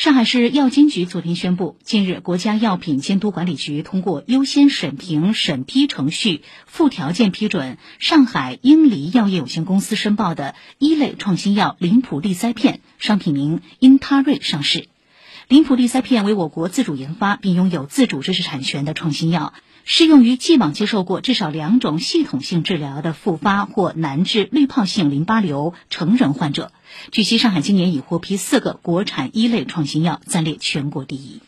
上海市药监局昨天宣布，近日国家药品监督管理局通过优先审评审批程序，附条件批准上海英黎药业有限公司申报的一类创新药林普利塞片（商品名因他瑞）上市。林普利塞片为我国自主研发并拥有自主知识产权的创新药，适用于既往接受过至少两种系统性治疗的复发或难治滤泡性淋巴瘤成人患者。据悉，上海今年已获批四个国产一类创新药，暂列全国第一。